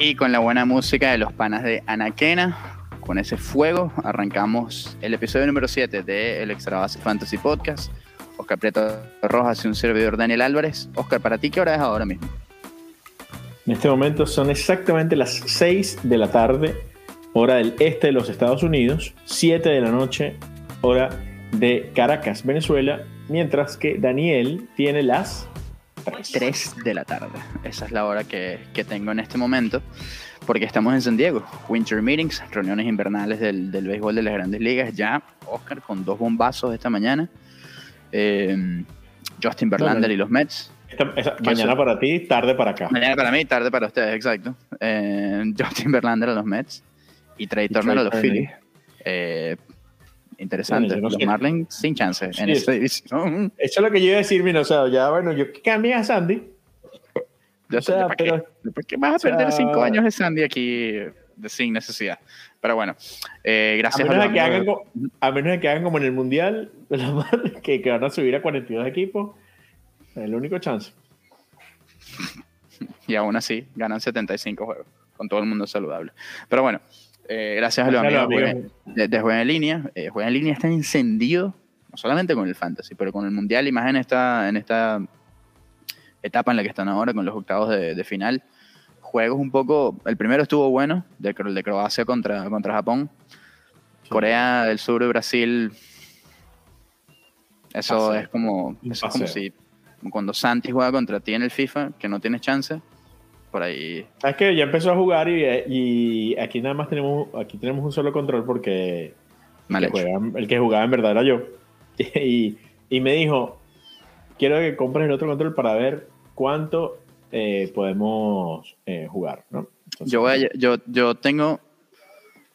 Y con la buena música de los panas de Anaquena, con ese fuego, arrancamos el episodio número 7 de El Extra Base Fantasy Podcast. Oscar Prieto Rojas y un servidor Daniel Álvarez. Oscar, ¿para ti qué hora es ahora mismo? En este momento son exactamente las 6 de la tarde, hora del este de los Estados Unidos, 7 de la noche, hora de Caracas, Venezuela, mientras que Daniel tiene las 3 de la tarde. Esa es la hora que, que, tengo en este momento, porque estamos en San Diego. Winter Meetings, reuniones invernales del, del béisbol de las grandes ligas. Ya, Oscar, con dos bombazos esta mañana. Eh, Justin Verlander y los Mets. mañana para ti, tarde para acá. Mañana para mí, tarde para ustedes, exacto. Eh, Justin Verlander a los Mets y Trey Turner a los Phillies. Eh, interesante. los Marlins sin chance en esta división. Eso es lo que yo iba a decir, mira, o sea, ya bueno, yo cambié a Sandy. Yo o sea, ¿para pero, qué? ¿Por qué vas a perder cinco años de Sandy aquí de, sin necesidad? Pero bueno, eh, gracias a menos, a, que hagan, a menos de que hagan como en el Mundial, que, que van a subir a 42 equipos, es el único chance. Y aún así, ganan 75 juegos, con todo el mundo saludable. Pero bueno, eh, gracias a los amigos, de, de Juega en Línea. Eh, Juega en Línea está encendido, no solamente con el Fantasy, pero con el Mundial y más en esta, en esta etapa en la que están ahora, con los octavos de, final. Juegos un poco. El primero estuvo bueno, de, de Croacia contra, contra Japón. Corea del Sur y Brasil. Eso es como, es como si cuando Santi juega contra ti en el FIFA, que no tienes chance por ahí. Es que ya empezó a jugar y, aquí nada más tenemos, aquí tenemos un solo control porque el que, el que, jugaba en verdad era yo. Y, me dijo, quiero que compres el otro control para ver cuánto eh, podemos eh, jugar. yo, yo, yo tengo,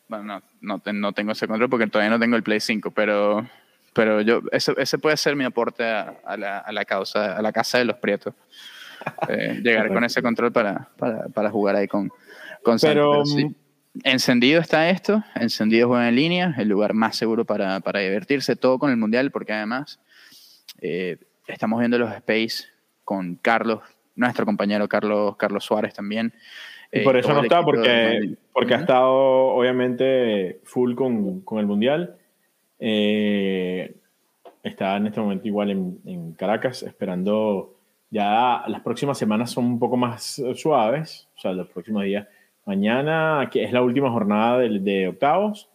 bueno, no, no, tengo ese control porque todavía no tengo el Play 5, pero, pero yo, ese, ese puede ser mi aporte a, la, a la causa, a la casa de los prietos. Eh, llegar con ese control para, para, para jugar ahí con, con Pero, mm, Encendido está esto, encendido juega en línea, el lugar más seguro para, para divertirse, todo con el Mundial, porque además eh, estamos viendo los Space con Carlos, nuestro compañero Carlos, Carlos Suárez también. Y por eso no está, porque, porque ha estado obviamente full con, con el Mundial. Eh, está en este momento igual en, en Caracas esperando ya las próximas semanas son un poco más eh, suaves, o sea, los próximos días. Mañana, que es la última jornada de, de octavos,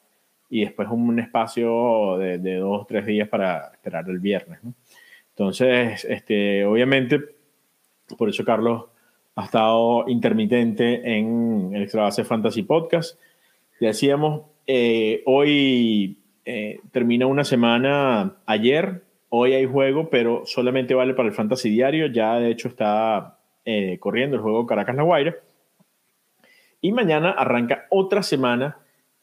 y después un espacio de, de, dos o tres días para esperar el viernes. Entonces, este, obviamente, por eso Carlos ha estado intermitente en el Extra Base Fantasy Podcast. Ya decíamos, eh, hoy eh, termina una semana ayer Hoy hay juego, pero solamente vale para el Fantasy Diario. Ya de hecho está eh, corriendo el juego Caracas-La Guaira. Y mañana arranca otra semana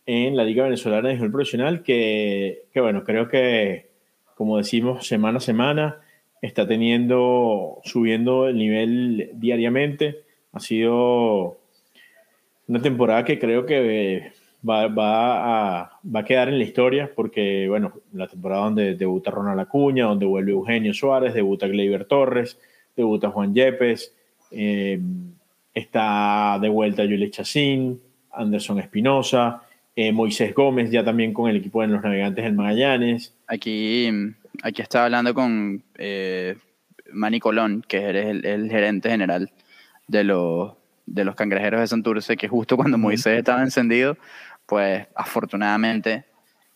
en la Liga Venezolana de Béisbol Profesional que, bueno, creo que, como decimos, semana a semana está teniendo, subiendo el nivel diariamente. Ha sido una temporada que creo que va, va, a, va, a, quedar en la historia porque, bueno, la temporada donde debuta Ronald Acuña, donde vuelve Eugenio Suárez, debuta Gleyber Torres, debuta Juan Yepes, eh, está de vuelta Julio Chacín, Anderson Espinosa, eh, Moisés Gómez ya también con el equipo de los Navegantes del Magallanes. Aquí, aquí estaba hablando con eh, Manny Colón, que es el, el gerente general de los, de los cangrejeros de Santurce, que justo cuando Moisés estaba encendido, pues afortunadamente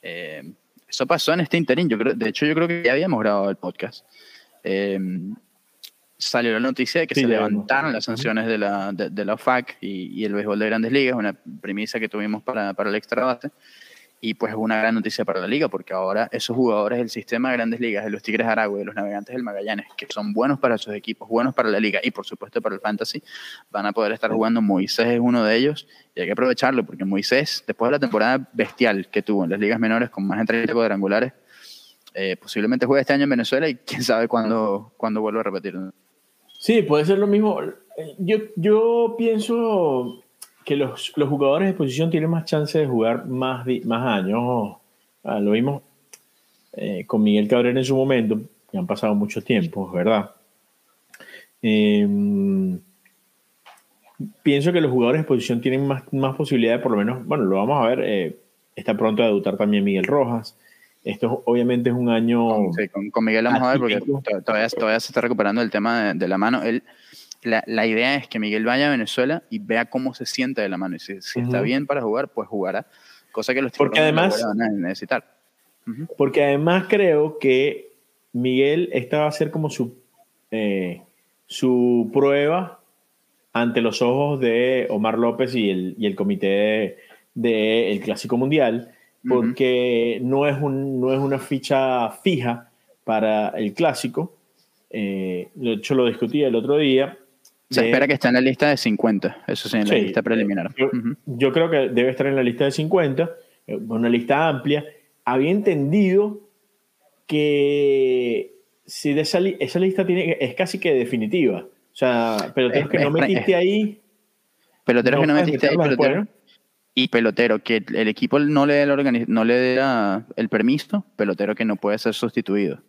eh, eso pasó en este interín. Yo creo, de hecho, yo creo que ya habíamos grabado el podcast. Eh, salió la noticia de que se levantaron las sanciones de la, de, la OFAC y, y, el béisbol de grandes ligas, una premisa que tuvimos para, para el extra base y pues es una gran noticia para la liga, porque ahora esos jugadores del sistema de grandes ligas, de los Tigres de Aragua y de los Navegantes del Magallanes, que son buenos para sus equipos, buenos para la liga y por supuesto para el fantasy, van a poder estar jugando. Moisés es uno de ellos y hay que aprovecharlo, porque Moisés, después de la temporada bestial que tuvo en las ligas menores con más de 30 cuadrangulares, eh, posiblemente juegue este año en Venezuela y quién sabe cuándo, cuándo vuelva a repetir. Sí, puede ser lo mismo. Yo, yo pienso que los, los, jugadores de posición tienen más chance de jugar más, más años. Ah, lo vimos eh, con Miguel Cabrera en su momento, que han pasado mucho tiempo, ¿verdad? Em, pienso que los jugadores de posición tienen más, más posibilidades, por lo menos, bueno, lo vamos a ver, eh, está pronto a debutar también Miguel Rojas. Esto obviamente es un año... Sí, con, Miguel vamos a ver porque todavía, todavía, se está recuperando el tema de, la mano. Él, la, la, idea es que Miguel vaya a Venezuela y vea cómo se siente de la mano. Y si, está bien para jugar, pues jugará. Cosa que los porque además, van a necesitar. Porque además creo que Miguel, esta va a ser como su, eh, su prueba ante los ojos de Omar López y el, y el comité del Clásico Mundial, porque no, es un, no es una ficha fija para el Clásico. Eh, de hecho, lo discutí el otro día. Se espera que esté en la lista de 50, eso sí, en la lista preliminar. Yo, creo que debe estar en la lista de 50, eh, una lista amplia. Había entendido que si de esa, esa lista tiene, es casi que definitiva. O sea, peloteros que no metiste ahí. Peloteros que no metiste ahí, pelotero, y pelotero que el equipo no le dé el, no le dé el permiso, pelotero que no puede ser sustituido.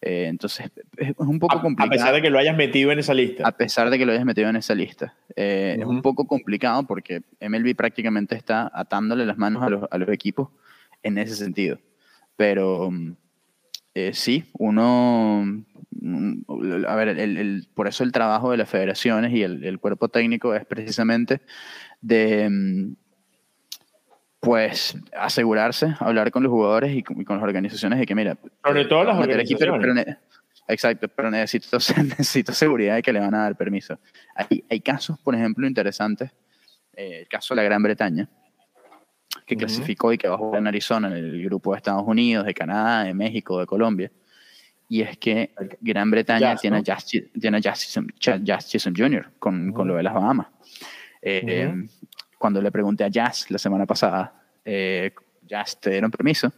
Eh, entonces, es un poco complicado. A pesar de que lo hayas metido en esa lista. A pesar de que lo hayas metido en esa lista. Eh, es un poco complicado porque MLB prácticamente está atándole las manos a los, a los equipos en ese sentido. Pero eh, sí, uno, mm, a ver, el, por eso el trabajo de las federaciones y el, cuerpo técnico es precisamente de, mm, pues, asegurarse, hablar con los jugadores y con, las organizaciones de que, mira, sobre todo las organizaciones. exacto, pero necesito, necesito seguridad de que le van a dar permiso. Hay, hay casos, por ejemplo, interesantes, eh, el caso de la Gran Bretaña, que clasificó y que va a jugar en Arizona, en el grupo de Estados Unidos, de Canadá, de México, de Colombia. Y es que Gran Bretaña tiene, a Jazz, Jr. Con, con, lo de las Bahamas. Eh, cuando le pregunté a Jazz la semana pasada, eh, Jazz, ¿te dieron permiso?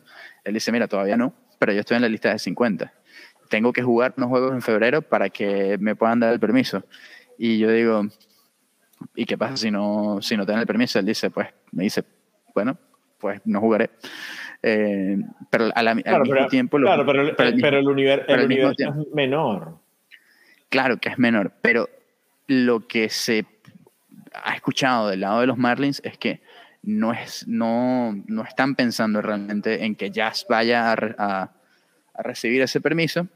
Él dice, mira, todavía no, pero yo estoy en la lista de 50. Tengo que jugar unos juegos en febrero para que me puedan dar el permiso. Y yo digo, ¿y qué pasa si no, si no te dan el permiso? Él dice, pues, me dice, bueno, pues no jugaré. Eh, pero al mismo tiempo... claro, pero, el, universo es menor. Claro que es menor, pero lo que se ha escuchado del lado de los Marlins es que no, es, no, no están pensando realmente en que Jazz vaya a, a recibir ese permiso,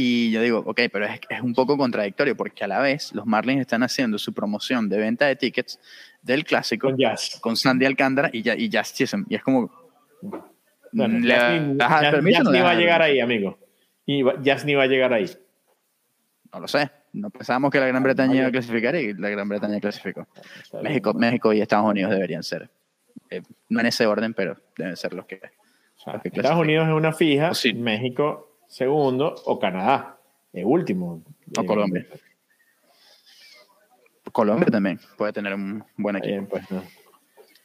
y yo digo, ok, pero es, es, un poco contradictorio porque a la vez los Marlins están haciendo su promoción de venta de tickets del clásico con, jazz. con Sandy Alcántara y, y Jazz Chisholm. Y es como. Bueno, jazz, ni, ni va a llegar ahí, amigo. Y Jazz ni va a llegar ahí. No lo sé. No pensábamos que la Gran Bretaña iba a clasificar y la Gran Bretaña clasificó. México, México y Estados Unidos deberían ser. Eh, no en ese orden, pero deben ser los que. Estados Unidos es una fija, sí. México segundo, o Canadá, el último. O Colombia. Colombia también puede tener un buen equipo. Pues,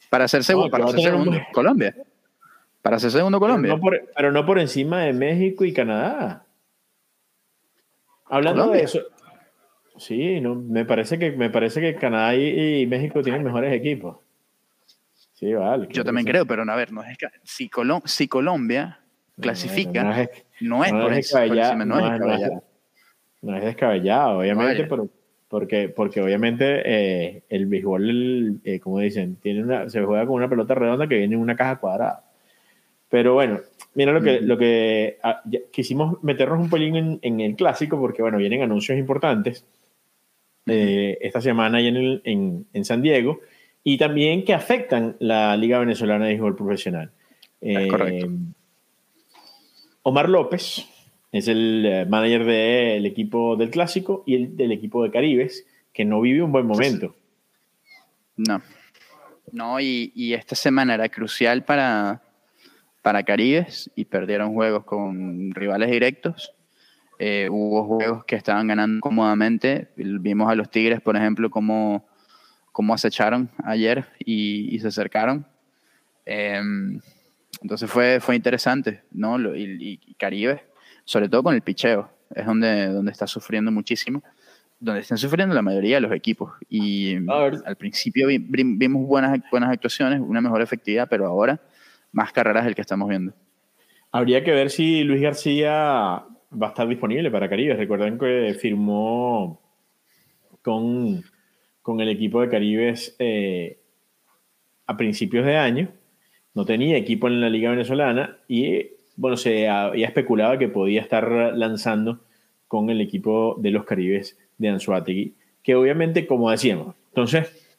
para ser, segundo, para ser segundo, Colombia. Para ser segundo, Colombia. Pero no, por, encima de México y Canadá. Hablando de eso. Sí, no, me parece que me parece que Canadá y, México tienen mejores equipos. Sí, vale. Yo también creo, pero a ver, no es si, si Colombia clasifica, no, es, no es, no es descabellado, no, es descabellado, obviamente, pero porque, porque obviamente eh, el béisbol, eh, como dicen, tiene una, se juega con una pelota redonda que viene en una caja cuadrada. Pero bueno, mira lo que, lo que ah, quisimos meternos un pelín en, el clásico, porque bueno, vienen anuncios importantes eh, esta semana ahí en, en, en, San Diego y también que afectan la Liga Venezolana de Béisbol Profesional. correcto. Omar López es el eh, manager del equipo del Clásico y el del equipo de Caribes, que no vive un buen momento. No. No, y, esta semana era crucial para, para Caribes y perdieron juegos con rivales directos. Eh, hubo juegos que estaban ganando cómodamente. Vimos a los Tigres, por ejemplo, cómo, cómo acecharon ayer y, se acercaron. Em, entonces fue, fue interesante, ¿no? Y, Caribe, sobre todo con el picheo, es donde, donde está sufriendo muchísimo, donde están sufriendo la mayoría de los equipos. Y al principio vimos buenas, buenas actuaciones, una mejor efectividad, pero ahora más carreras el que estamos viendo. Habría que ver si Luis García va a estar disponible para Caribe. Recuerden que firmó con, con el equipo de Caribes eh, a principios de año. No tenía equipo en la Liga Venezolana y, bueno, se había especulado que podía estar lanzando con el equipo de los Caribes de Anzuategui, que obviamente, como decíamos, entonces,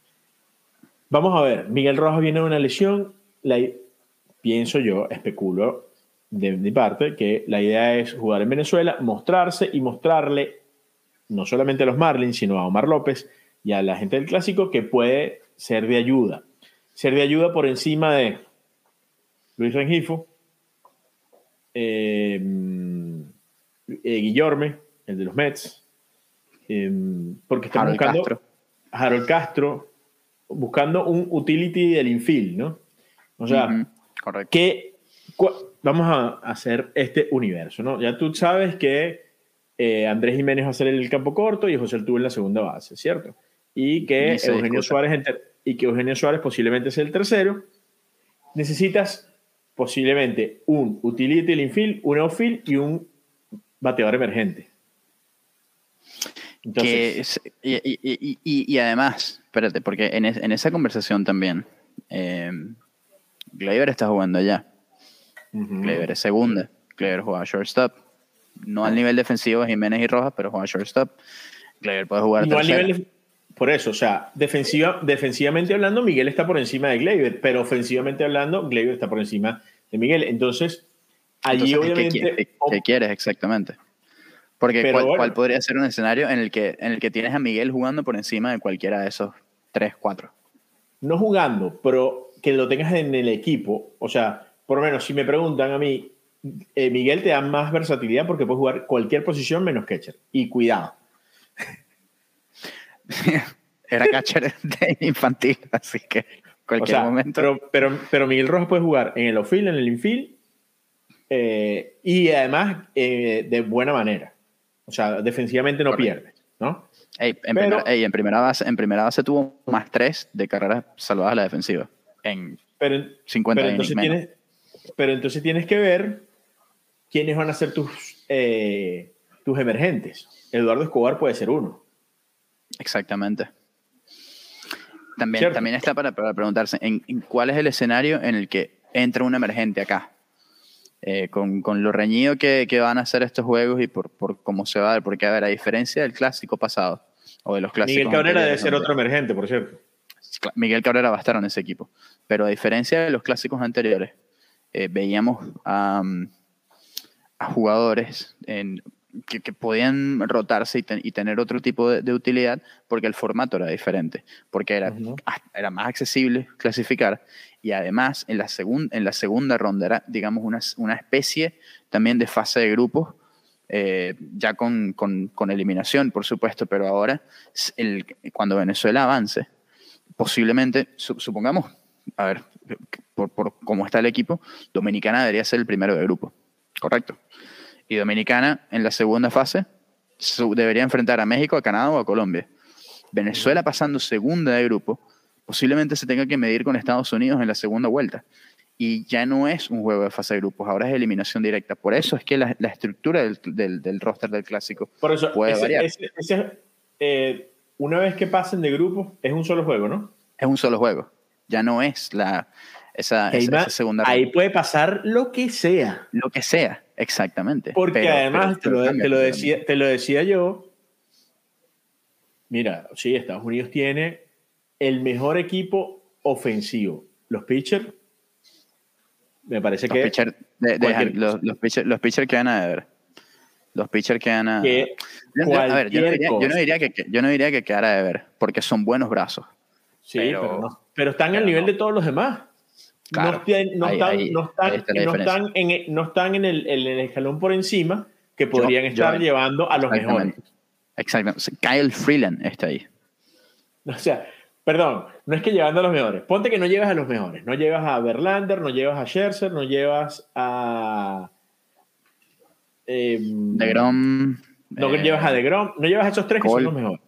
vamos a ver, Miguel Rojas viene de una lesión, la, pienso yo, especulo de mi parte, que la idea es jugar en Venezuela, mostrarse y mostrarle no solamente a los Marlins, sino a Omar López y a la gente del clásico que puede ser de ayuda. Ser de ayuda por encima de Luis Rengifo, eh, eh, Guillorme, el de los Mets, eh, porque están buscando Castro. Harold Castro, buscando un utility del infield, ¿no? O sea, que vamos a hacer este universo, ¿no? Ya tú sabes que Andrés Jiménez va a ser el campo corto y José Altuve en la segunda base, ¿cierto? Y que Eugenio Suárez y que Eugenio Suárez posiblemente sea el tercero. Necesitas posiblemente un utility del infield, un outfield y un bateador emergente. y, además, espérate, porque en, esa conversación también, eh, Gleyber está jugando allá. Uh es segunda. Gleyber juega shortstop. No al nivel defensivo de Jiménez y Rojas, pero juega shortstop. Gleyber puede jugar no al nivel Por eso, o sea, defensiva, defensivamente hablando, Miguel está por encima de Gleyber, pero ofensivamente hablando, Gleyber está por encima de Miguel. Entonces, allí obviamente... ¿qué, quieres exactamente? Porque ¿cuál, podría ser un escenario en el, que, en el que tienes a Miguel jugando por encima de cualquiera de esos tres, cuatro? No jugando, pero que lo tengas en el equipo. O sea, por lo menos si me preguntan a mí, eh, Miguel te da más versatilidad porque puedes jugar cualquier posición menos catcher. Y cuidado. Era catcher de infantil, así que cualquier momento. Pero, pero, pero, Miguel Rojas puede jugar en el outfield, en el infield eh, y además eh, de buena manera. O sea, defensivamente no pierde, ¿no? en, primera, base, en primera base tuvo más tres de carreras salvadas a la defensiva. En pero, 50 pero entonces, tienes, pero entonces tienes que ver quiénes van a ser tus, eh, tus emergentes. Eduardo Escobar puede ser uno. Exactamente. También, también está para, preguntarse, ¿en, cuál es el escenario en el que entra un emergente acá? Eh, con, con, lo reñido que, que, van a ser estos juegos y por, por, cómo se va a ver, porque a ver, a diferencia del clásico pasado, o de los clásicos... Miguel Cabrera debe ser otro emergente, por cierto. Miguel Cabrera va a estar en ese equipo, pero a diferencia de los clásicos anteriores, eh, veíamos a, a jugadores en, que, podían rotarse y, tener otro tipo de, utilidad porque el formato era diferente, porque era, era más accesible clasificar. Y además en la, en la segunda ronda era, digamos, una, una especie también de fase de grupos, eh, ya con, con, con, eliminación, por supuesto, pero ahora el, cuando Venezuela avance, posiblemente, supongamos, a ver, por, por cómo está el equipo, Dominicana debería ser el primero de grupo, ¿correcto? Y Dominicana en la segunda fase debería enfrentar a México, a Canadá o a Colombia. Venezuela pasando segunda de grupo, posiblemente se tenga que medir con Estados Unidos en la segunda vuelta. Y ya no es un juego de fase de grupos, ahora es eliminación directa. Por eso es que la, estructura del, del, roster del clásico Por eso, puede variar. Eh, una vez que pasen de grupos, es un solo juego, ¿no? Es un solo juego. Ya no es la, esa, esa, segunda Ahí puede pasar lo que sea. Lo que sea. Exactamente. Porque además, te, lo, decía, te lo decía yo, mira, sí, Estados Unidos tiene el mejor equipo ofensivo. Los pitchers, me parece que... los, los, pitchers, los pitchers quedan a ver. Los pitchers quedan a... Que a ver, yo no, diría, que, yo no diría que quedara de ver, porque son buenos brazos. Sí, pero, pero, están al nivel de todos los demás no, están, en, el, escalón por encima que podrían estar llevando a los mejores. Exactamente. Kyle Freeland está ahí. O sea, perdón, no es que llevando a los mejores. Ponte que no llevas a los mejores. No llevas a Verlander, no llevas a Scherzer, no llevas a. Eh, DeGrom. No llevas a eh, DeGrom. No llevas a esos tres que son los mejores.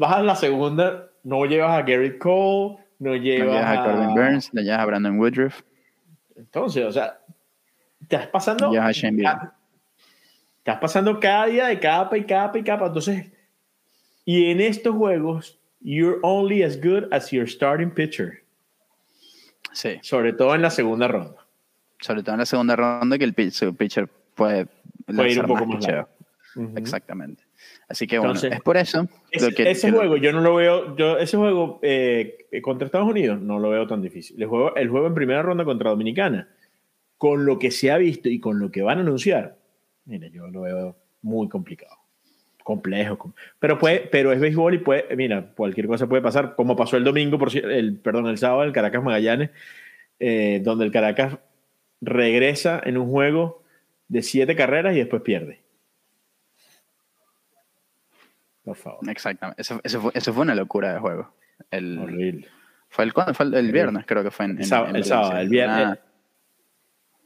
A la segunda, no llevas a Garrett Cole no llevas a, Corbin Burns, no llevas a Brandon Woodruff. Entonces, o sea, estás pasando. Ya a estás pasando cada día de capa y capa y capa. Entonces, Y en estos juegos, you're only as good as your starting pitcher. Sí. Sobre todo en la segunda ronda. Sobre todo en la segunda ronda que el pitcher puede, puede ir un poco más Exactamente. Así que bueno, es por eso. que, ese juego yo no lo veo, yo ese juego eh, contra Estados Unidos no lo veo tan difícil. El juego, el juego en primera ronda contra Dominicana, con lo que se ha visto y con lo que van a anunciar, mira, yo lo veo muy complicado complejo. Pero, puede, pero es béisbol y puede, mira, cualquier cosa puede pasar, como pasó el domingo, por, el, perdón, el sábado, el Caracas Magallanes, eh, donde el Caracas regresa en un juego de siete carreras y después pierde. Por favor. Exactamente. Eso, fue, eso fue, una locura de juego. El, Horrible. Fue el, fue el, viernes, creo que fue en, el, sábado, el, sábado, el viernes.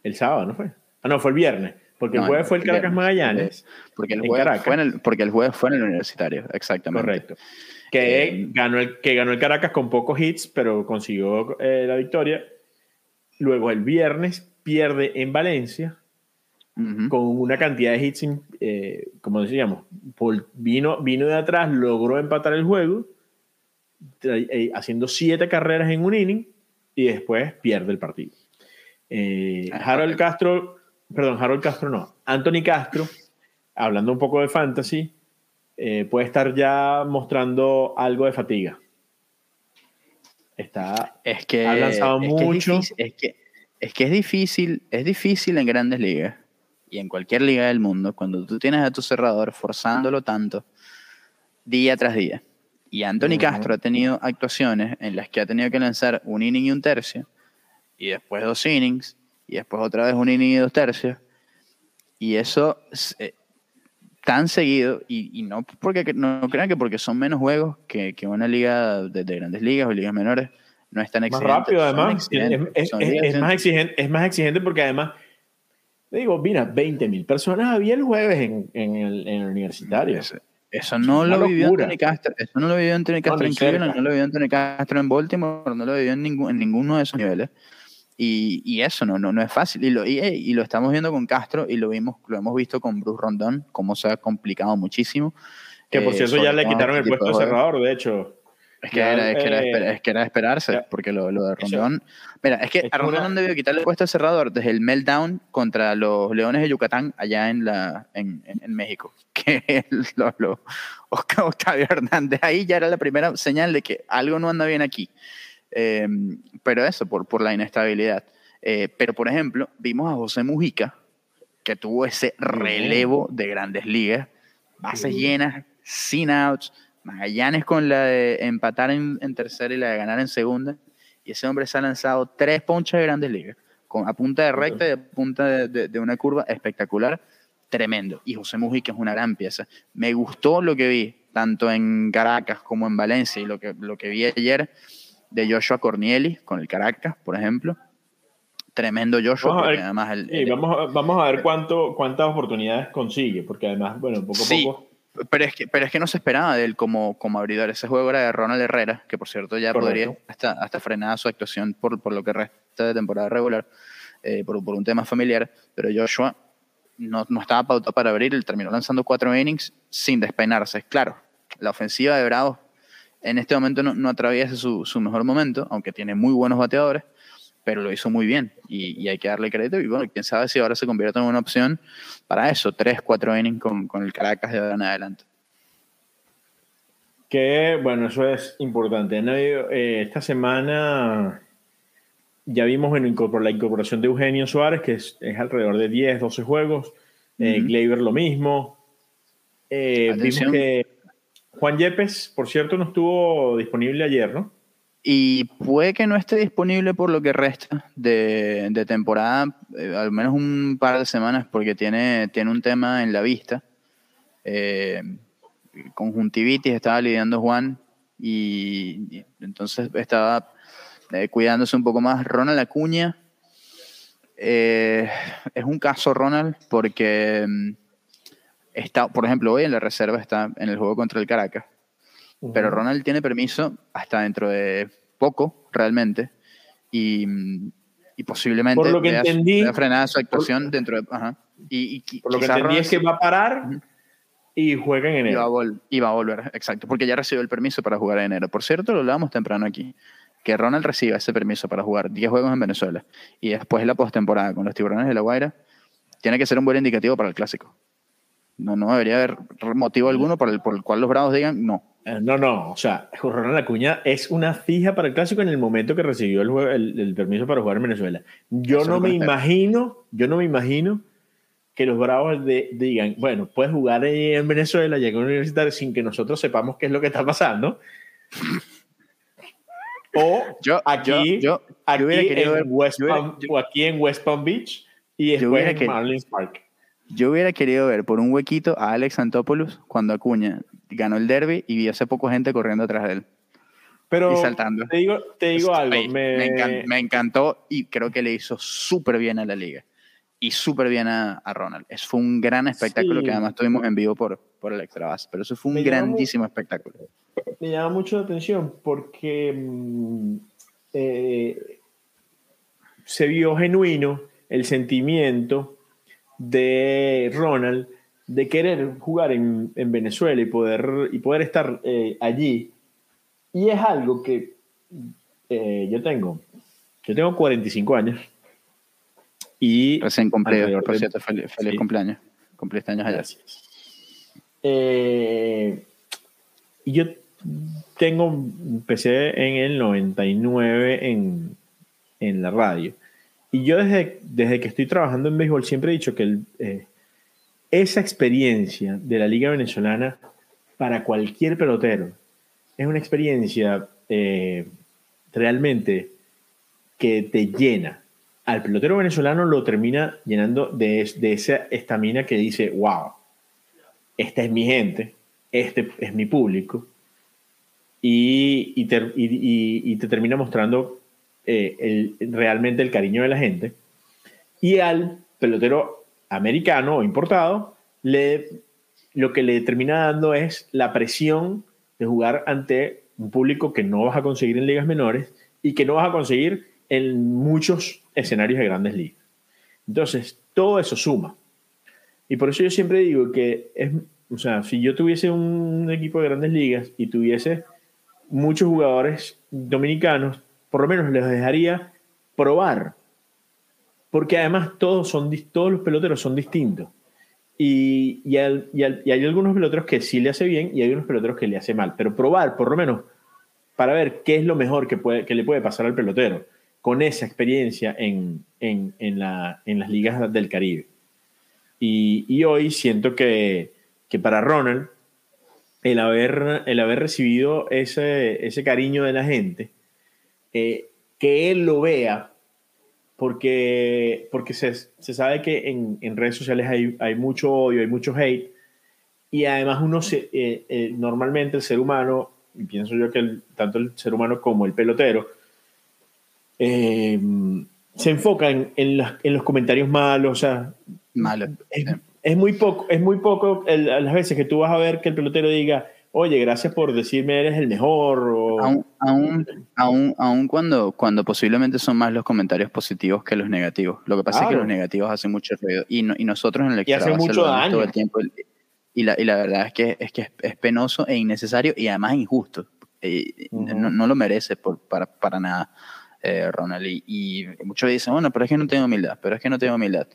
El sábado, ¿no fue? Ah, no, fue el viernes. Porque el jueves fue el Caracas Magallanes. Porque el, jueves fue en el, porque el jueves fue en el universitario, exactamente. Correcto. Que, eh, ganó el, que ganó el Caracas con pocos hits, pero consiguió eh, la victoria. Luego el viernes pierde en Valencia con una cantidad de hits, eh, como decíamos, vino, vino de atrás, logró empatar el juego, haciendo siete carreras en un inning y después pierde el partido. Harold Castro perdón, Harold Castro no, Anthony Castro, hablando un poco de fantasy, eh, puede estar ya mostrando algo de fatiga. Está, es que, ha lanzado mucho. es, que, es que es difícil, es difícil en grandes ligas y en cualquier liga del mundo cuando tú tienes a tu cerrador forzándolo tanto día tras día. Y Anthony Castro ha tenido actuaciones en las que ha tenido que lanzar un inning y un tercio, y después dos innings, y después otra vez un inning y dos tercios. Y eso eh, tan seguido, y, no porque no crean que porque son menos juegos que, que una liga de, grandes ligas o ligas menores, no es tan exigente. Más rápido, además. Es, más exigente, es más exigente porque además, digo, mira, 20 mil personas había el jueves en, en, el, en el, universitario. Eso, no lo vivió Anthony Castro. Eso no lo vivió Anthony Castro en Cleveland, no lo vivió Anthony Castro en Baltimore, no lo vivió en, ningún, en ninguno de esos niveles. Y, eso no, no, no es fácil. Y lo, y, lo estamos viendo con Castro y lo, vimos, lo hemos visto con Bruce Rondón, cómo se ha complicado muchísimo. Que por eh, cierto ya le quitaron el puesto de cerrador, de hecho. Es que, era, es, que era, eh, es que era esperarse, porque lo, lo de Rondón. Mira, es que a Rondón debió quitarle el puesto de cerrador desde el meltdown contra los Leones de Yucatán allá en, la, en, en, México. Que lo, lo, Octavio Hernández ahí ya era la primera señal de que algo no anda bien aquí. Em, pero eso, por, por la inestabilidad. Eh, pero, por ejemplo, vimos a José Mujica, que tuvo ese relevo de grandes ligas, bases llenas, sin outs, Magallanes con la de empatar en, tercera y la de ganar en segunda, y ese hombre se ha lanzado tres ponchas de grandes ligas, con, a punta de recta y a punta de, de, una curva espectacular, tremendo. Y José Mujica es una gran pieza. Me gustó lo que vi, tanto en Caracas como en Valencia, y lo que, lo que vi ayer de Joshua Cornieli con el Caracas, por ejemplo. Tremendo Joshua, vamos a ver, además el, vamos, vamos, a ver cuánto, cuántas oportunidades consigue, porque además, bueno, poco a poco... Pero es, que, pero es que no se esperaba de él como, como abridor. Ese juego era de Ronald Herrera, que por cierto ya podría hasta, hasta frenar su actuación por, por lo que resta de temporada regular, eh, por, por, un tema familiar. Pero Joshua no, no estaba pautado para abrir, él terminó lanzando cuatro innings sin despeinarse. Claro, la ofensiva de Bravos en este momento no, atraviesa su, mejor momento, aunque tiene muy buenos bateadores, pero lo hizo muy bien y, hay que darle crédito. Y bueno, quién sabe si ahora se convierte en una opción para eso, tres, cuatro innings con, el Caracas de ahora en adelante. Que bueno, eso es importante. Eh, esta semana ya vimos por la incorporación de Eugenio Suárez, que es, alrededor de 10, 12 juegos. Eh, lo mismo. Eh, vimos que Juan Yepes, por cierto, no estuvo disponible ayer, ¿no? Y puede que no esté disponible por lo que resta de, temporada, eh, al menos un par de semanas, porque tiene, tiene un tema en la vista. Eh, conjuntivitis estaba lidiando Juan y, entonces estaba eh, cuidándose un poco más. Ronald Acuña es un caso, Ronald, porque mm, está, por ejemplo, hoy en la reserva está en el juego contra el Caracas. Pero Ronald tiene permiso hasta dentro de poco, realmente. Y, y posiblemente por lo que vea, su, frenada su actuación dentro de. Ajá. Y, por lo que entendí es que va a parar Y juega en enero. Y va, a volver, exacto, porque ya recibió el permiso para jugar en enero. Por cierto, lo hablábamos temprano aquí, que Ronald reciba ese permiso para jugar 10 juegos en Venezuela y después la postemporada con los tiburones de la Guaira, tiene que ser un buen indicativo para el clásico. No, no debería haber motivo alguno por el, por el cual los Bravos digan no. Eh, no, no, o sea, Ronald Acuña es una fija para el clásico en el momento que recibió el, el, permiso para jugar en Venezuela. Yo no me imagino, yo no me imagino que los Bravos digan, bueno, puedes jugar en Venezuela, llegar a un universitario sin que nosotros sepamos qué es lo que está pasando. o yo, aquí, yo, aquí, en West Palm, o aquí en West Palm Beach y después en Marlins Park. Yo hubiera querido ver por un huequito a Alex Antopoulos cuando Acuña ganó el derby y vi hace poco gente corriendo atrás de él. Pero y saltando. te digo, te digo algo. Me... Me, encantó, y creo que le hizo súper bien a la liga. Y súper bien a, a, Ronald. Eso fue un gran espectáculo que además tuvimos en vivo por, por el Extrabas. Pero eso fue un grandísimo espectáculo. Me llama mucho la atención porque mm, eh, se vio genuino el sentimiento de Ronald de querer jugar en, en Venezuela y poder, y poder estar eh, allí. Y es algo que eh, yo tengo. Yo tengo 45 años. Y Recién cumplido, por cierto, feliz, cumpleaños. Cumpliste años allá. Eh, yo tengo, empecé en el 99 en, en la radio. Y yo desde, desde que estoy trabajando en béisbol siempre he dicho que eh, esa experiencia de la Liga Venezolana para cualquier pelotero es una experiencia eh, realmente que te llena. Al pelotero venezolano lo termina llenando de, de esa estamina que dice, wow, esta es mi gente, este es mi público, y, y, te, termina mostrando eh, el, realmente el cariño de la gente. Y al pelotero americano o importado, le, lo que le termina dando es la presión de jugar ante un público que no vas a conseguir en ligas menores y que no vas a conseguir en muchos escenarios de grandes ligas. Entonces, todo eso suma. Y por eso yo siempre digo que es, o sea, si yo tuviese un equipo de grandes ligas y tuviese muchos jugadores dominicanos, por lo menos les dejaría probar porque además todos, son, todos los peloteros son distintos. Y, y, hay algunos peloteros que sí le hace bien y hay unos peloteros que le hace mal. Pero probar, por lo menos, para ver qué es lo mejor que, puede, que le puede pasar al pelotero con esa experiencia en, en, en, la, en las ligas del Caribe. Y, y hoy siento que, que, para Ronald, el haber, el haber recibido ese, ese cariño de la gente, eh, que él lo vea porque, porque se, se sabe que en, en, redes sociales hay, hay, mucho odio, hay mucho hate, y además uno se, eh, eh, normalmente el ser humano, y pienso yo que tanto el ser humano como el pelotero, eh, se enfoca en, en, en, los comentarios malos, o sea, Malo. Es, es, muy poco, es muy poco las veces que tú vas a ver que el pelotero diga, oye, gracias por decirme eres el mejor. O... Aún, aún, aún, cuando, cuando posiblemente son más los comentarios positivos que los negativos. Lo que pasa es que los negativos hacen mucho ruido y, y nosotros en el extra mucho daño. todo el tiempo. Y la, y la verdad es que, es, que es, penoso e innecesario y además injusto. no, no, lo merece por, para, para nada, eh, Ronald. Y, y muchos dicen, bueno, pero es que no tengo humildad, pero es que no tengo humildad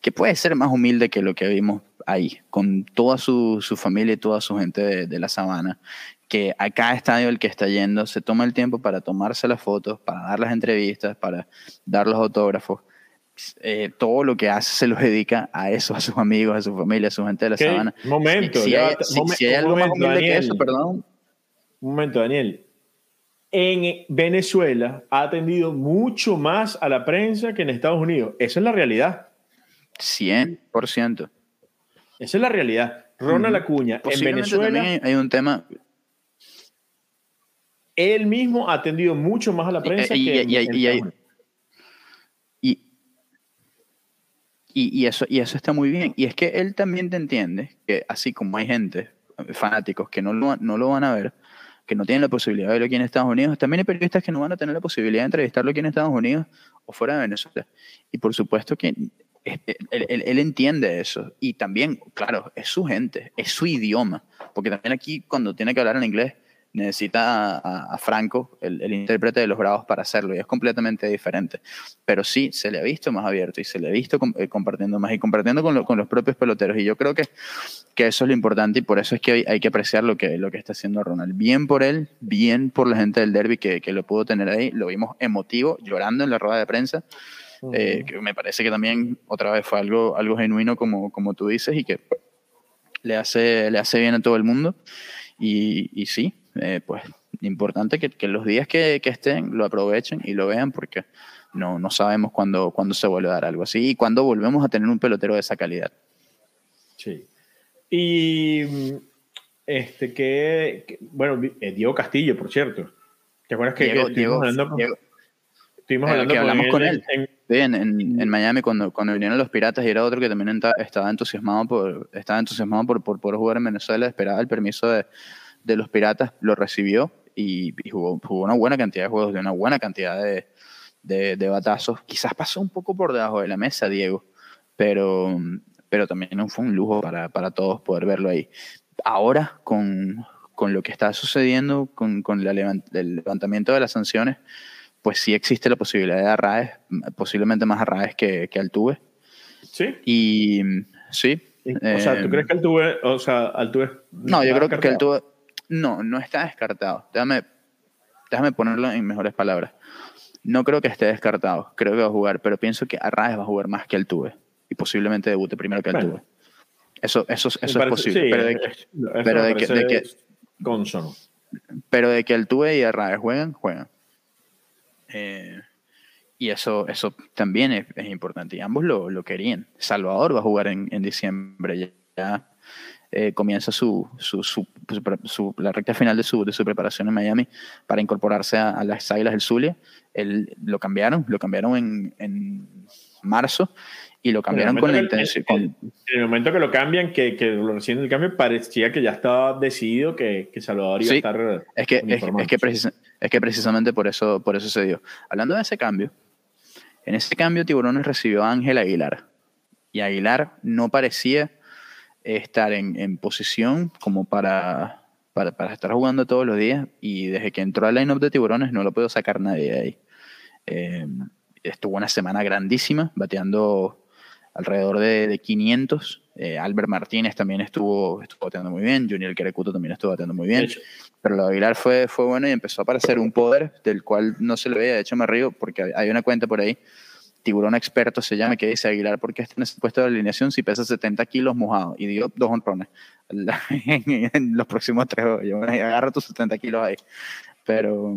que puede ser más humilde que lo que vimos ahí, con toda su, su familia y toda su gente de, de, la sabana, que a cada estadio el que está yendo se toma el tiempo para tomarse las fotos, para dar las entrevistas, para dar los autógrafos. Eh, todo lo que hace se lo dedica a eso, a sus amigos, a su familia, a su gente de la sabana. Momento, si, hay, si, si hay algo momento, más humilde Daniel, que eso, perdón. Un momento, Daniel. En Venezuela ha atendido mucho más a la prensa que en Estados Unidos. Esa es la realidad. 100%. Esa es la realidad. Ronald Acuña, en Venezuela. Hay un tema. Él mismo ha atendido mucho más a la prensa y, que. Y, y, y, eso, y eso está muy bien. Y es que él también te entiende que, así como hay gente, fanáticos, que no lo, no lo van a ver, que no tienen la posibilidad de verlo aquí en Estados Unidos, también hay periodistas que no van a tener la posibilidad de entrevistarlo aquí en Estados Unidos o fuera de Venezuela. Y por supuesto que él, entiende eso. Y también, claro, es su gente, es su idioma. Porque también aquí, cuando tiene que hablar en inglés, necesita a, Franco, el, intérprete de los Bravos, para hacerlo. Y es completamente diferente. Pero sí, se le ha visto más abierto y se le ha visto eh, compartiendo más y compartiendo con, con, los propios peloteros. Y yo creo que, que eso es lo importante y por eso es que hay, hay, que apreciar lo que, lo que está haciendo Ronald. Bien por él, bien por la gente del derby que, que lo pudo tener ahí. Lo vimos emotivo, llorando en la rueda de prensa. Eh, que me parece que también otra vez fue algo, algo genuino como, como tú dices y que le hace, le hace bien a todo el mundo. Y, y sí, eh, pues importante que, que los días que, que, estén lo aprovechen y lo vean porque no, no sabemos cuándo, cuándo se vuelve a dar algo así y cuándo volvemos a tener un pelotero de esa calidad. Sí. Y este que, bueno, eh, Diego Castillo, por cierto. ¿Te acuerdas que, Diego, estuvimos hablando, estuvimos hablando hablamos con él? en, en, Miami cuando, cuando vinieron los Piratas y era otro que también estaba entusiasmado por estaba entusiasmado por, por, por jugar en Venezuela, esperaba el permiso de, de los Piratas, lo recibió y, jugó, jugó, una buena cantidad de juegos, de una buena cantidad de, de, batazos. Quizás pasó un poco por debajo de la mesa, Diego, pero, pero también fue un lujo para, para todos poder verlo ahí. Ahora, con, con lo que está sucediendo, con, con el levantamiento de las sanciones, pues sí existe la posibilidad de Arraes, posiblemente más Arraes que, que Altuve. Sí. Y sí. O sea, ¿tú crees que Altuve, o sea, Altuve... No, yo creo que Altuve... No, no está descartado. Déjame, déjame ponerlo en mejores palabras. No creo que esté descartado. Creo que va a jugar, pero pienso que Arraes va a jugar más que Altuve. Y posiblemente debute primero que Altuve. Eso, eso, eso es posible. pero de, que, pero de que, de que, pero de que Altuve y Arraes juegan, juegan. Eh, y eso, eso también es, importante. Y ambos lo, lo, querían. Salvador va a jugar en, en diciembre. Ya eh, comienza su, su, su, la recta final de su, de su preparación en Miami para incorporarse a, las Águilas del Zulia. Él, lo cambiaron, lo cambiaron en, en marzo y lo cambiaron con la intención. En, el momento que lo cambian, que, que lo recién el cambio, parecía que ya estaba decidido que, que Salvador iba a estar. Es que, es, que es que precisamente por eso, por eso se dio. Hablando de ese cambio, en ese cambio Tiburones recibió a Ángel Aguilar. Y Aguilar no parecía estar en, en posición como para, para, para, estar jugando todos los días. Y desde que entró al line-up de Tiburones no lo puedo sacar nadie de ahí. Eh, estuvo una semana grandísima, bateando alrededor de, de 500. Eh, Albert Martínez también estuvo, estuvo bateando muy bien. Junior Querecuto también estuvo bateando muy bien. Pero lo de Aguilar fue, fue bueno y empezó a aparecer un poder del cual no se le veía. De hecho, me río porque hay una cuenta por ahí, Tiburón Experto se llama, que dice Aguilar, ¿por qué está en ese puesto de alineación si pesa 70 kilos mojado? Y dio dos honrones en los próximos tres hoyos. Agarra tus 70 kilos ahí. Pero,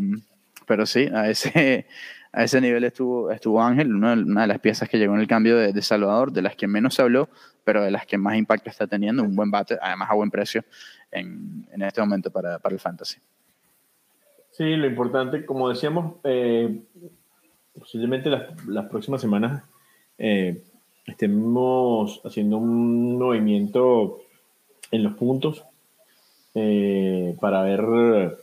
pero sí, a ese, a ese nivel estuvo, estuvo Ángel, una, de las piezas que llegó en el cambio de, Salvador, de las que menos se habló, pero de las que más impacto está teniendo, un buen bate, además a buen precio en, en este momento para, para, el fantasy. Sí, lo importante, como decíamos, eh, posiblemente las, las próximas semanas eh, estemos haciendo un movimiento en los puntos eh, para ver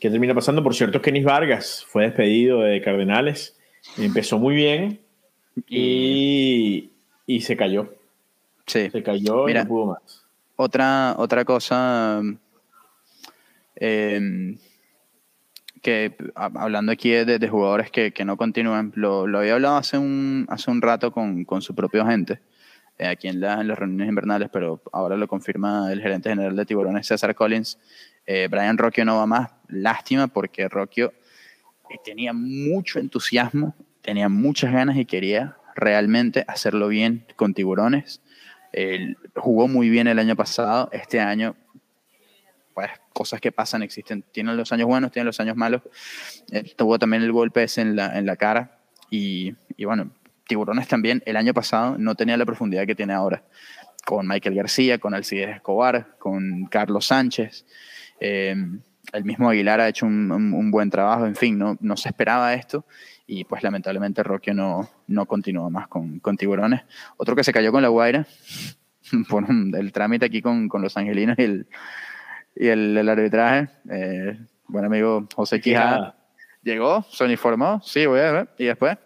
qué termina pasando. Por cierto, Kenis Vargas fue despedido de Cardenales, empezó muy bien y, y se cayó. Sí. Se cayó y no pudo más. Otra, otra cosa eh, que hablando aquí de, jugadores que, que, no continúan, lo, lo, había hablado hace un, hace un rato con, con su propio agente, eh, aquí en, en, las reuniones invernales, pero ahora lo confirma el gerente general de Tiburones, César Collins. Eh, Brian Rocchio no va más, lástima porque Rocchio eh, tenía mucho entusiasmo, tenía muchas ganas y quería realmente hacerlo bien con Tiburones. Jugó muy bien el año pasado, este año pues cosas que pasan existen. Tienen los años buenos, tienen los años malos. Tuvo también el golpe ese en la, en la cara. Y, y, bueno, Tiburones también el año pasado no tenía la profundidad que tiene ahora. Con Michael García, con Alcides Escobar, con Carlos Sánchez. Eh, el mismo Aguilar ha hecho un, un, buen trabajo. En fin, no, no se esperaba esto y pues lamentablemente Roque no, no continuó más con, con, Tiburones. Otro que se cayó con la Guaira por el trámite aquí con, con los Angelinos y el, y el, el arbitraje, eh, buen amigo José Quijada, llegó, se uniformó, sí, voy a ver, y después.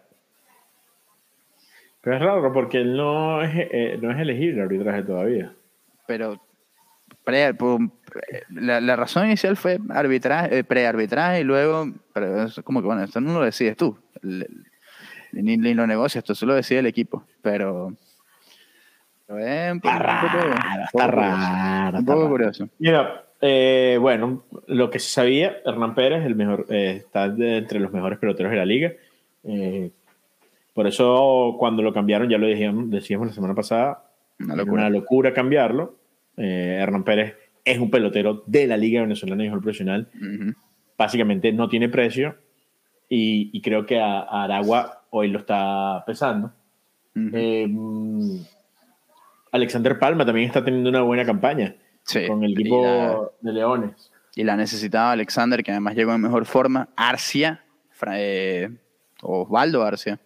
Pero es raro porque él no es, eh, no es elegible arbitraje todavía. Pero la, la, razón inicial fue arbitraje, eh, prearbitraje y luego, pero es como que bueno, esto no lo decides tú, ni, ni, lo negocias, esto solo decide el equipo, pero... un poco, está raro, un poco curioso. Mira, eh, bueno, lo que se sabía, Hernán Pérez el mejor, eh, está entre los mejores peloteros de la liga. por eso cuando lo cambiaron, ya lo decíamos, decíamos la semana pasada, una una locura cambiarlo eh, Hernán Pérez es un pelotero de la Liga Venezolana de Profesional. Básicamente no tiene precio y, creo que a, Aragua hoy lo está pesando. Eh, Alexander Palma también está teniendo una buena campaña con el equipo de Leones. Y la necesitaba Alexander, que además llegó en mejor forma. Arcia, eh, Osvaldo Arcia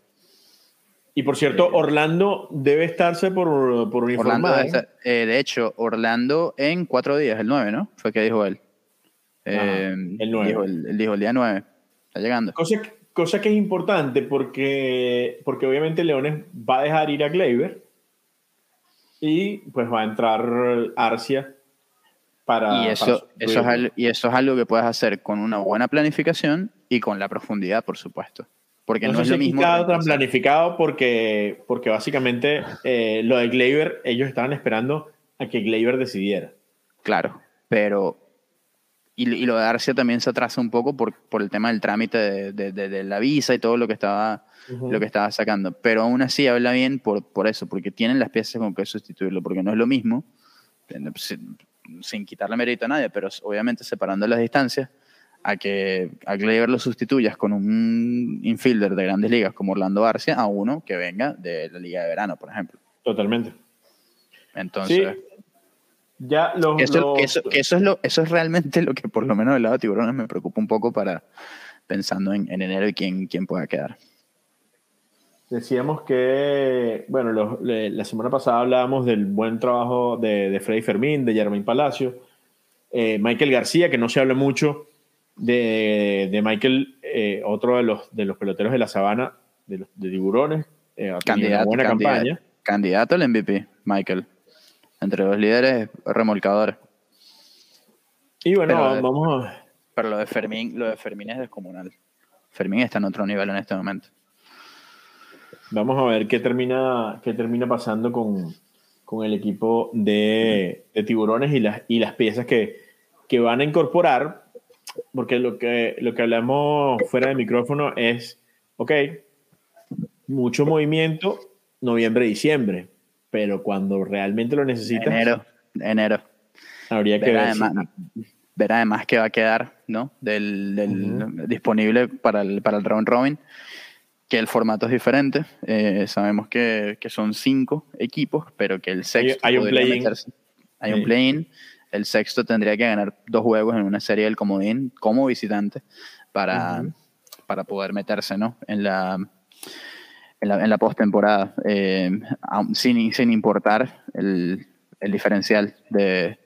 y por cierto, Orlando debe estarse por, por uniformar. ¿eh? Eh, de hecho, Orlando en cuatro días, el 9, ¿no? Fue que dijo él. Eh, el 9. Dijo, el día 9. Está llegando. Cosa, cosa que es importante porque, porque obviamente Leones va a dejar ir a Gleyber y pues va a entrar Arcia para... Y eso, eso es algo, y eso es algo que puedes hacer con una buena planificación y con la profundidad, por supuesto. Porque no, es lo mismo. tan planificado porque, porque básicamente eh, lo de Gleyber, ellos estaban esperando a que Gleyber decidiera. Claro, pero. Y, lo de Arcia también se atrasa un poco por, por el tema del trámite de, de, la visa y todo lo que estaba, lo que estaba sacando. Pero aún así habla bien por, por eso, porque tienen las piezas con que sustituirlo, porque no es lo mismo, sin, sin quitarle mérito a nadie, pero obviamente separando las distancias a que a Gleyber lo sustituyas con un infielder de grandes ligas como Orlando García a uno que venga de la liga de verano, por ejemplo. Totalmente. Entonces, ya eso, Eso, es lo, eso es realmente lo que por lo menos del lado de tiburones me preocupa un poco para pensando en, enero y quién, quién pueda quedar. Decíamos que, bueno, la semana pasada hablábamos del buen trabajo de, de Freddy Fermín, de Jermaine Palacio, eh, Michael García, que no se habla mucho, de, Michael, eh, otro de los, de los peloteros de la sabana, de los de tiburones, eh, candidato, buena campaña. Candidato al MVP, Michael. Entre los líderes remolcadores. Y bueno, vamos a... Pero lo de Fermín, lo de Fermín es descomunal. Fermín está en otro nivel en este momento. Vamos a ver qué termina, qué termina pasando con, el equipo de, tiburones y las, y las piezas que, que van a incorporar porque lo que, lo que hablamos fuera de micrófono es, ok, mucho movimiento noviembre, diciembre, pero cuando realmente lo necesitas... Enero, enero. Habría que ver, además, ver además qué va a quedar, ¿no? Del, del disponible para el, para el round robin, que el formato es diferente. Eh, sabemos que, que, son cinco equipos, pero que el sexto... Hay, un play-in. Hay un play-in el sexto tendría que ganar dos juegos en una serie del comodín como visitante para, para poder meterse ¿no? en la en la, en la postemporada, eh, sin, sin importar el, el diferencial de,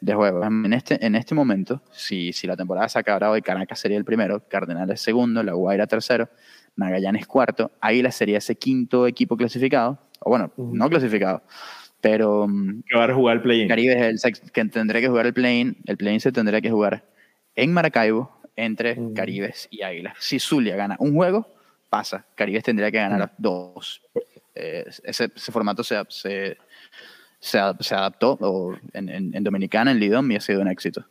de juegos. En este, en este momento, si, si la temporada se acabara hoy, Caracas sería el primero, Cardenales segundo, La Guaira tercero, Magallanes cuarto, Águila sería ese quinto equipo clasificado, o bueno, no clasificado, pero. Mm, que va a jugar el play-in. Caribe es el que tendré que jugar el play-in. El play-in se tendría que jugar en Maracaibo entre Caribes y Águilas. Si Zulia gana un juego, pasa. Caribes tendría que ganar dos. Eh, ese, formato se, se, se, adaptó en, en, Dominicana, en Lidom, y ha sido un éxito.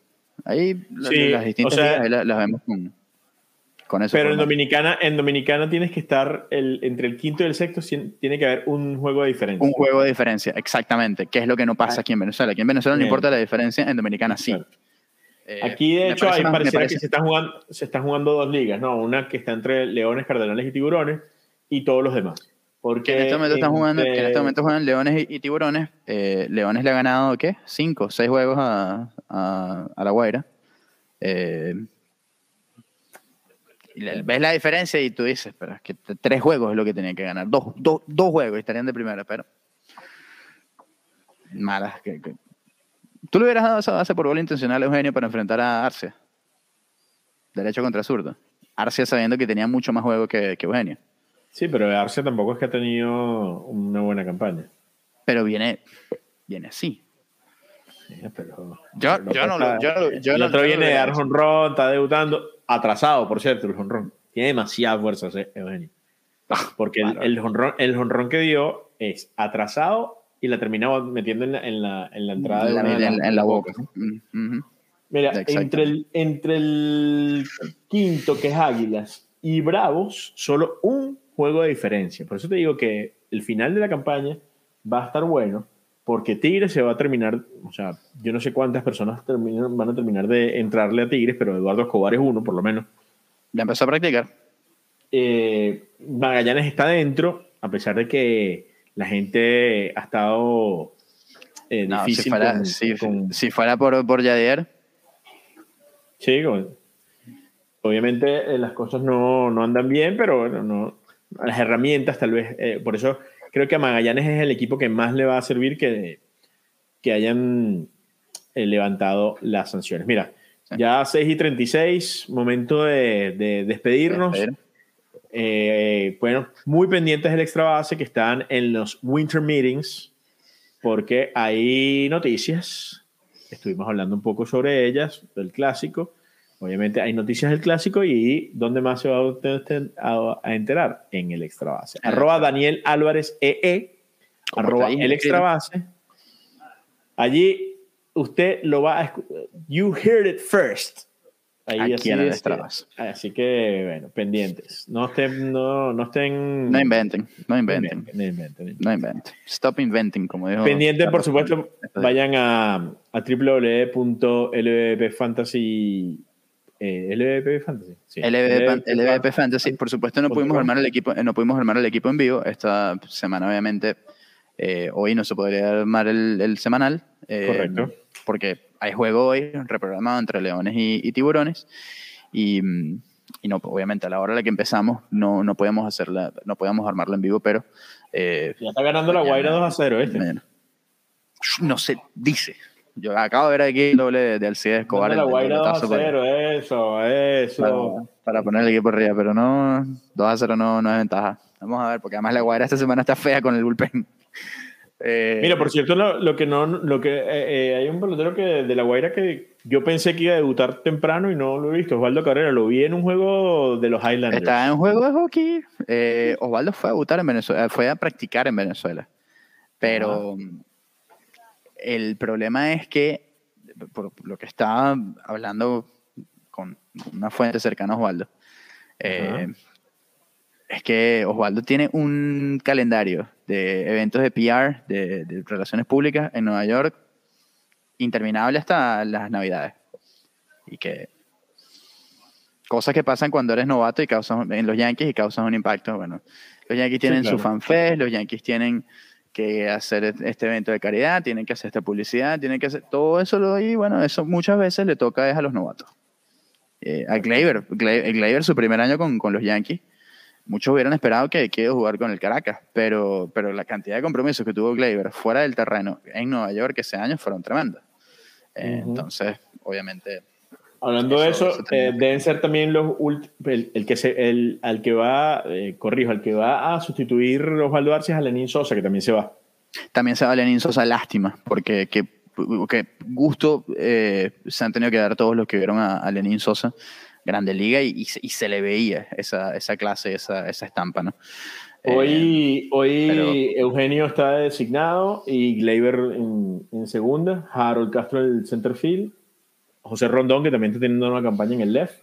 Ahí las distintas las, vemos con, pero en Dominicana, en Dominicana tienes que estar el, entre el quinto y el sexto, tiene que haber un juego de diferencia. Un juego de diferencia, exactamente. ¿Qué es lo que no pasa aquí en Venezuela? Aquí en Venezuela no importa la diferencia, en Dominicana sí. Eh, aquí, de hecho, parece que se están, jugando, se están jugando dos ligas, ¿no? Una que está entre Leones, Cardenales y Tiburones y todos los demás. Porque en este momento están jugando, en este momento juegan Leones y, Tiburones. Eh, Leones le ha ganado, ¿qué? Cinco, seis juegos a, a, a La Guaira. Eh, ves la diferencia y tú dices, pero es que tres juegos es lo que tenía que ganar. Dos, dos, dos juegos y estarían de primera, pero. Malas. Que, ¿Tú le hubieras dado esa base por gol intencional a Eugenio para enfrentar a Arcia? Derecho contra zurdo. Arcia sabiendo que tenía mucho más juego que, que Eugenio. Sí, pero Arce tampoco es que ha tenido una buena campaña. Pero viene, viene así. Sí, pero, yo, yo, no, yo, yo el otro viene de dar honrón, está debutando, atrasado, por cierto, el honrón. Tiene demasiada fuerza, Eugenio. Ah, Porque el, el, honrón, el honrón que dio es atrasado y la terminaba metiendo en la, en la, en la entrada de la, en, la boca. Mira, entre el, entre el quinto, que es Águilas, y Bravos, solo un juego de diferencia. Por eso te digo que el final de la campaña va a estar bueno, porque Tigres se va a terminar, o sea, yo no sé cuántas personas van a terminar de entrarle a Tigres, pero Eduardo Escobar es uno, por lo menos. Ya empezó a practicar. Eh, Magallanes está dentro, a pesar de que la gente ha estado eh, difícil. Si fuera, si, fuera por, por Yadier. Sí, obviamente eh, las cosas no, no, andan bien, pero bueno, no, las herramientas tal vez, eh, por eso creo que a Magallanes es el equipo que más le va a servir que, que hayan levantado las sanciones. Mira, ya 6 y 36, momento de, de despedirnos. Eh, bueno, muy pendientes del extra base que están en los winter meetings, porque hay noticias. Estuvimos hablando un poco sobre ellas, del clásico. Obviamente hay noticias del clásico y ¿dónde más se va a, a enterar? En el extra base. Arroba Daniel Álvarez EE, arroba el extra base. Allí usted lo va a You heard it first. Ahí así, en el así que, bueno, pendientes. No estén, no, no estén. No inventen, no inventen. No inventen. No inventen. Stop inventing, como dijo. Pendientes, por supuesto, vayan a, a. Eh, LVP Fantasy. Sí. LVP, Fantasy. Por supuesto, no pudimos armar el equipo, no pudimos armar el equipo en vivo. Esta semana, obviamente, eh, hoy no se podría armar el, el semanal. Eh, Correcto. Porque hay juego hoy reprogramado entre leones y, tiburones y, y, no, obviamente a la hora en la que empezamos no, no podíamos hacerla, no podíamos armarla en vivo, pero... Eh, ya está ganando la Guaira 2 a 0, ¿este? No se dice. Yo acabo de ver aquí el doble de, Alcides Escobar. La Guaira 2 a 0, eso, eso. Para, poner el equipo arriba, pero no, 2 a 0 no, no es ventaja. Vamos a ver, porque además la Guaira esta semana está fea con el bullpen. Eh, Mira, por cierto, lo, que no, lo que eh, eh, hay un pelotero que de la Guaira que yo pensé que iba a debutar temprano y no lo he visto. Osvaldo Carrera, lo vi en un juego de los Highlanders. Estaba en un juego de hockey. Osvaldo fue a debutar en Venezuela, fue a practicar en Venezuela. Pero el problema es que, por lo que estaba hablando con una fuente cercana a Osvaldo, es que Osvaldo tiene un calendario de eventos de PR, de, relaciones públicas en Nueva York, interminable hasta las navidades. Y que cosas que pasan cuando eres novato y causan en los Yankees y causan un impacto. Bueno, los Yankees tienen su fanfest, los Yankees tienen que hacer este evento de caridad, tienen que hacer esta publicidad, tienen que hacer todo eso y bueno, eso muchas veces le toca es a los novatos. Eh, a Gleyber, Gleyber, su primer año con, con los Yankees, muchos hubieran esperado que quede jugar con el Caracas, pero, pero la cantidad de compromisos que tuvo Gleyber fuera del terreno en Nueva York ese año fueron tremendos. Eh, entonces, obviamente. Hablando de eso, eh, deben ser también los el, el, que se, el al que va, eh, corrijo, al que va a sustituir Osvaldo Arce es a Lenín Sosa, que también se va. También se va Lenín Sosa, lástima, porque que, gusto se han tenido que dar todos los que vieron a, a Lenín Sosa Grande Liga y, se le veía esa, esa clase, esa, esa estampa, ¿no? Hoy, eh, hoy Eugenio está designado y Gleyber en, en, segunda, Harold Castro en el center field, José Rondón que también está teniendo una campaña en el left.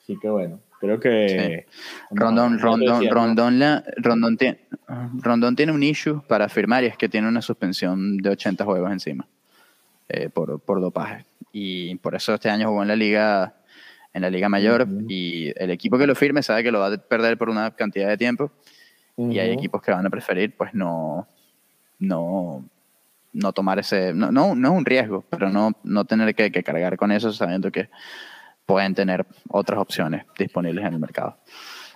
Así que bueno, creo que... Rondón, Rondón, Rondón, la, Rondón, tiene, Rondón tiene un issue para firmar y es que tiene una suspensión de 80 juegos encima eh, por, por dopaje. Y por eso este año jugó en la liga en la Liga Mayor y el equipo que lo firme sabe que lo va a perder por una cantidad de tiempo y hay equipos que van a preferir pues no, no, no tomar ese, no, no, no es un riesgo, pero no, no tener que, cargar con eso sabiendo que pueden tener otras opciones disponibles en el mercado.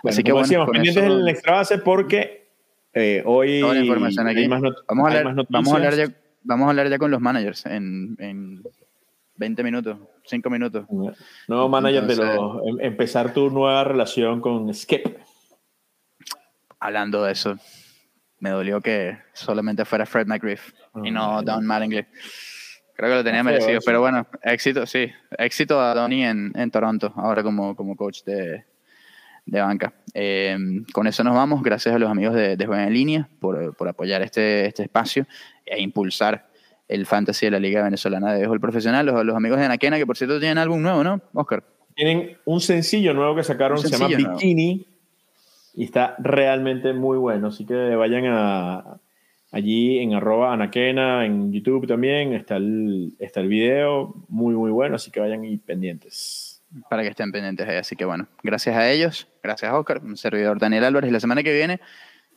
Así que bueno, decíamos, pendientes en el extra base porque eh, hoy información aquí. vamos, a hablar, vamos, a hablar ya, vamos a hablar ya con los managers en, en 20 minutos, 5 minutos. Nuevo manager de los. Em, empezar tu nueva relación con Skip. hablando de eso, me dolió que solamente fuera Fred McGriff y no Don Mattingly. Creo que lo tenía merecido, pero bueno, éxito, sí, éxito a Donny en, en Toronto, ahora como, como coach de, de banca. Eh, con eso nos vamos. Gracias a los amigos de, de Juega en Línea por, por, apoyar este, este espacio e impulsar el fantasy de la Liga Venezolana de Béisbol Profesional. Los, los, amigos de Anaquena, que por cierto tienen álbum nuevo, ¿no, Oscar? Tienen un sencillo nuevo que sacaron, se llama Bikini, y está realmente muy bueno. Así que vayan a, allí en arroba anaquena, en YouTube también, está el, está el video, muy, muy bueno, así que vayan y pendientes. Para que estén pendientes ahí. Así que bueno, gracias a ellos, gracias a Oscar, un servidor Daniel Álvarez. Y la semana que viene,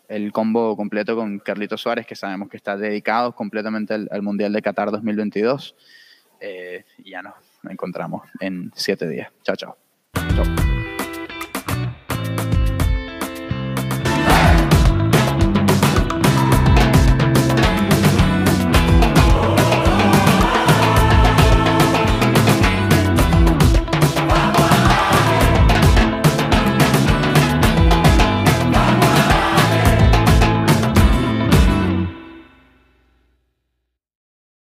el combo completo con Carlito Suárez, que sabemos que está dedicado completamente al, al Mundial de Qatar 2022. Eh, y ya nos encontramos en siete días. Chao, chao. Chao.